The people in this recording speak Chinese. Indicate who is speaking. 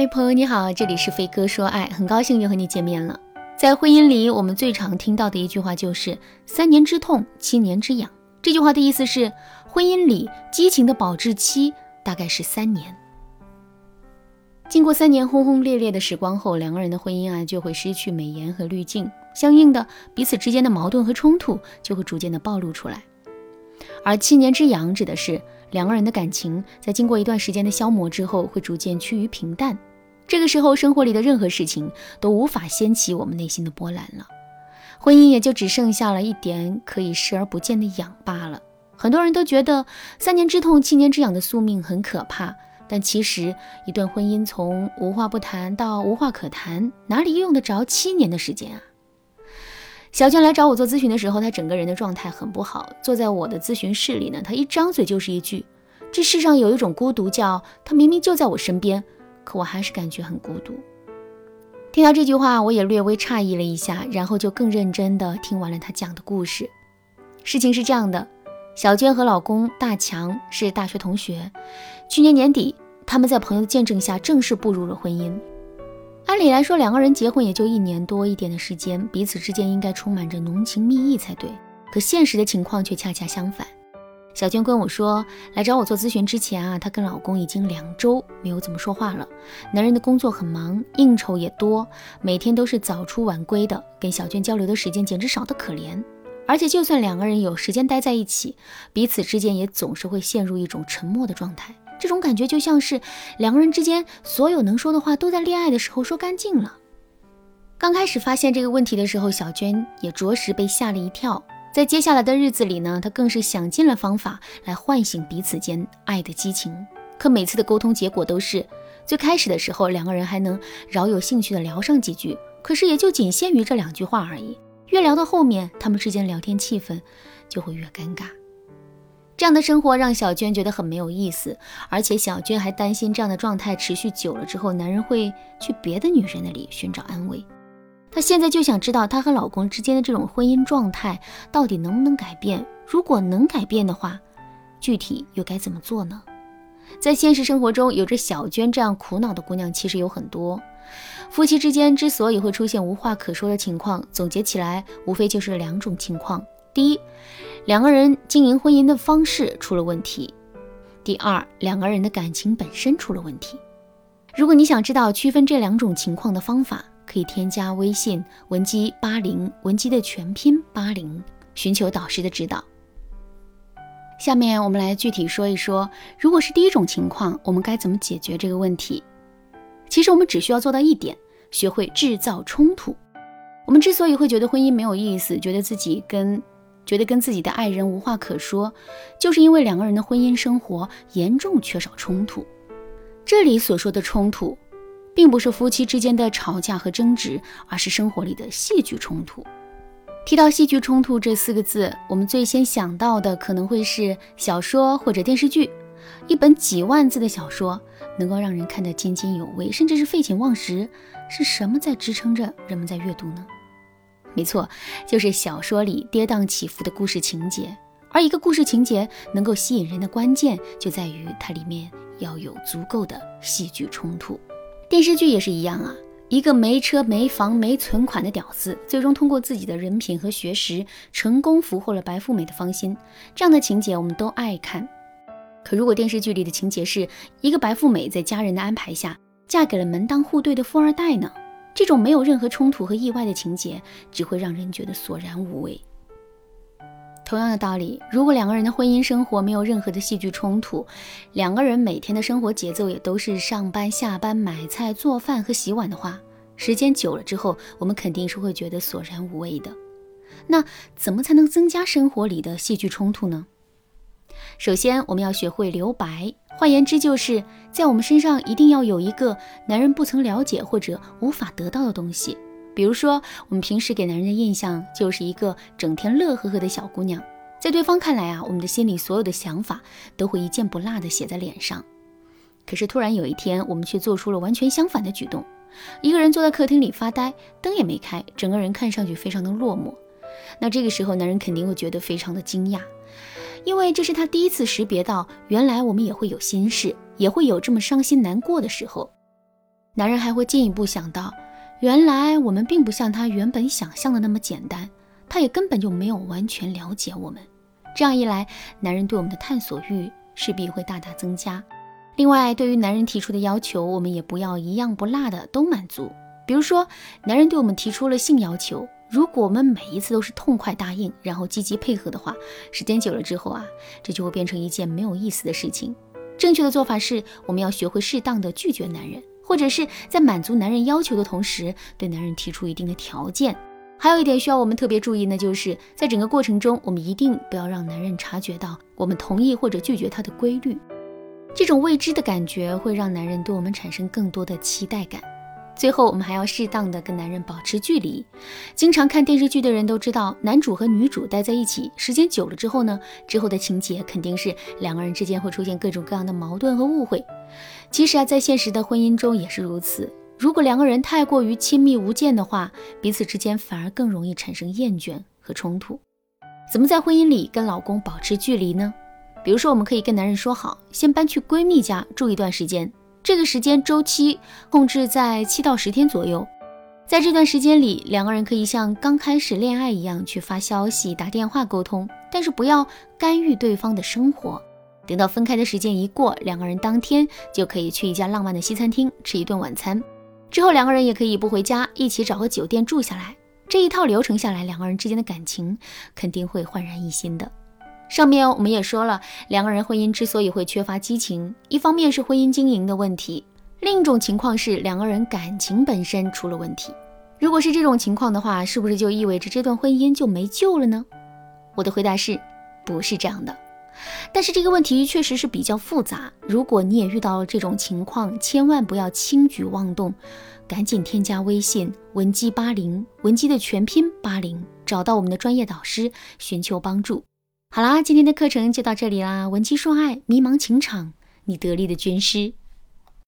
Speaker 1: 嗨，朋友你好，这里是飞哥说爱，很高兴又和你见面了。在婚姻里，我们最常听到的一句话就是“三年之痛，七年之痒”。这句话的意思是，婚姻里激情的保质期大概是三年。经过三年轰轰烈烈的时光后，两个人的婚姻啊就会失去美颜和滤镜，相应的，彼此之间的矛盾和冲突就会逐渐的暴露出来。而七年之痒指的是。两个人的感情在经过一段时间的消磨之后，会逐渐趋于平淡。这个时候，生活里的任何事情都无法掀起我们内心的波澜了，婚姻也就只剩下了一点可以视而不见的痒罢了。很多人都觉得三年之痛，七年之痒的宿命很可怕，但其实一段婚姻从无话不谈到无话可谈，哪里用得着七年的时间啊？小娟来找我做咨询的时候，她整个人的状态很不好。坐在我的咨询室里呢，她一张嘴就是一句：“这世上有一种孤独，叫他明明就在我身边，可我还是感觉很孤独。”听到这句话，我也略微诧异了一下，然后就更认真地听完了他讲的故事。事情是这样的：小娟和老公大强是大学同学，去年年底，他们在朋友的见证下正式步入了婚姻。按理来说，两个人结婚也就一年多一点的时间，彼此之间应该充满着浓情蜜意才对。可现实的情况却恰恰相反。小娟跟我说，来找我做咨询之前啊，她跟老公已经两周没有怎么说话了。男人的工作很忙，应酬也多，每天都是早出晚归的，跟小娟交流的时间简直少得可怜。而且，就算两个人有时间待在一起，彼此之间也总是会陷入一种沉默的状态。这种感觉就像是两个人之间所有能说的话都在恋爱的时候说干净了。刚开始发现这个问题的时候，小娟也着实被吓了一跳。在接下来的日子里呢，他更是想尽了方法来唤醒彼此间爱的激情。可每次的沟通结果都是，最开始的时候两个人还能饶有兴趣的聊上几句，可是也就仅限于这两句话而已。越聊到后面，他们之间聊天气氛就会越尴尬。这样的生活让小娟觉得很没有意思，而且小娟还担心这样的状态持续久了之后，男人会去别的女人那里寻找安慰。她现在就想知道她和老公之间的这种婚姻状态到底能不能改变？如果能改变的话，具体又该怎么做呢？在现实生活中，有着小娟这样苦恼的姑娘其实有很多。夫妻之间之所以会出现无话可说的情况，总结起来无非就是两种情况：第一，两个人经营婚姻的方式出了问题。第二，两个人的感情本身出了问题。如果你想知道区分这两种情况的方法，可以添加微信文姬八零，文姬的全拼八零，寻求导师的指导。下面我们来具体说一说，如果是第一种情况，我们该怎么解决这个问题？其实我们只需要做到一点，学会制造冲突。我们之所以会觉得婚姻没有意思，觉得自己跟觉得跟自己的爱人无话可说，就是因为两个人的婚姻生活严重缺少冲突。这里所说的冲突，并不是夫妻之间的吵架和争执，而是生活里的戏剧冲突。提到戏剧冲突这四个字，我们最先想到的可能会是小说或者电视剧。一本几万字的小说，能够让人看得津津有味，甚至是废寝忘食，是什么在支撑着人们在阅读呢？没错，就是小说里跌宕起伏的故事情节。而一个故事情节能够吸引人的关键，就在于它里面要有足够的戏剧冲突。电视剧也是一样啊，一个没车没房没存款的屌丝，最终通过自己的人品和学识，成功俘获了白富美的芳心。这样的情节我们都爱看。可如果电视剧里的情节是一个白富美在家人的安排下，嫁给了门当户对的富二代呢？这种没有任何冲突和意外的情节，只会让人觉得索然无味。同样的道理，如果两个人的婚姻生活没有任何的戏剧冲突，两个人每天的生活节奏也都是上班、下班、买菜、做饭和洗碗的话，时间久了之后，我们肯定是会觉得索然无味的。那怎么才能增加生活里的戏剧冲突呢？首先，我们要学会留白。换言之，就是在我们身上一定要有一个男人不曾了解或者无法得到的东西。比如说，我们平时给男人的印象就是一个整天乐呵呵的小姑娘，在对方看来啊，我们的心里所有的想法都会一件不落的写在脸上。可是突然有一天，我们却做出了完全相反的举动。一个人坐在客厅里发呆，灯也没开，整个人看上去非常的落寞。那这个时候，男人肯定会觉得非常的惊讶。因为这是他第一次识别到，原来我们也会有心事，也会有这么伤心难过的时候。男人还会进一步想到，原来我们并不像他原本想象的那么简单，他也根本就没有完全了解我们。这样一来，男人对我们的探索欲势必会大大增加。另外，对于男人提出的要求，我们也不要一样不落的都满足。比如说，男人对我们提出了性要求，如果我们每一次都是痛快答应，然后积极配合的话，时间久了之后啊，这就会变成一件没有意思的事情。正确的做法是，我们要学会适当的拒绝男人，或者是在满足男人要求的同时，对男人提出一定的条件。还有一点需要我们特别注意，那就是在整个过程中，我们一定不要让男人察觉到我们同意或者拒绝他的规律。这种未知的感觉会让男人对我们产生更多的期待感。最后，我们还要适当的跟男人保持距离。经常看电视剧的人都知道，男主和女主待在一起时间久了之后呢，之后的情节肯定是两个人之间会出现各种各样的矛盾和误会。其实啊，在现实的婚姻中也是如此。如果两个人太过于亲密无间的话，彼此之间反而更容易产生厌倦和冲突。怎么在婚姻里跟老公保持距离呢？比如说，我们可以跟男人说好，先搬去闺蜜家住一段时间。这个时间周期控制在七到十天左右，在这段时间里，两个人可以像刚开始恋爱一样去发消息、打电话沟通，但是不要干预对方的生活。等到分开的时间一过，两个人当天就可以去一家浪漫的西餐厅吃一顿晚餐，之后两个人也可以不回家，一起找个酒店住下来。这一套流程下来，两个人之间的感情肯定会焕然一新的。上面我们也说了，两个人婚姻之所以会缺乏激情，一方面是婚姻经营的问题，另一种情况是两个人感情本身出了问题。如果是这种情况的话，是不是就意味着这段婚姻就没救了呢？我的回答是，不是这样的。但是这个问题确实是比较复杂。如果你也遇到了这种情况，千万不要轻举妄动，赶紧添加微信文姬八零，文姬的全拼八零，找到我们的专业导师，寻求帮助。好啦，今天的课程就到这里啦！文姬说爱，迷茫情场，你得力的军师。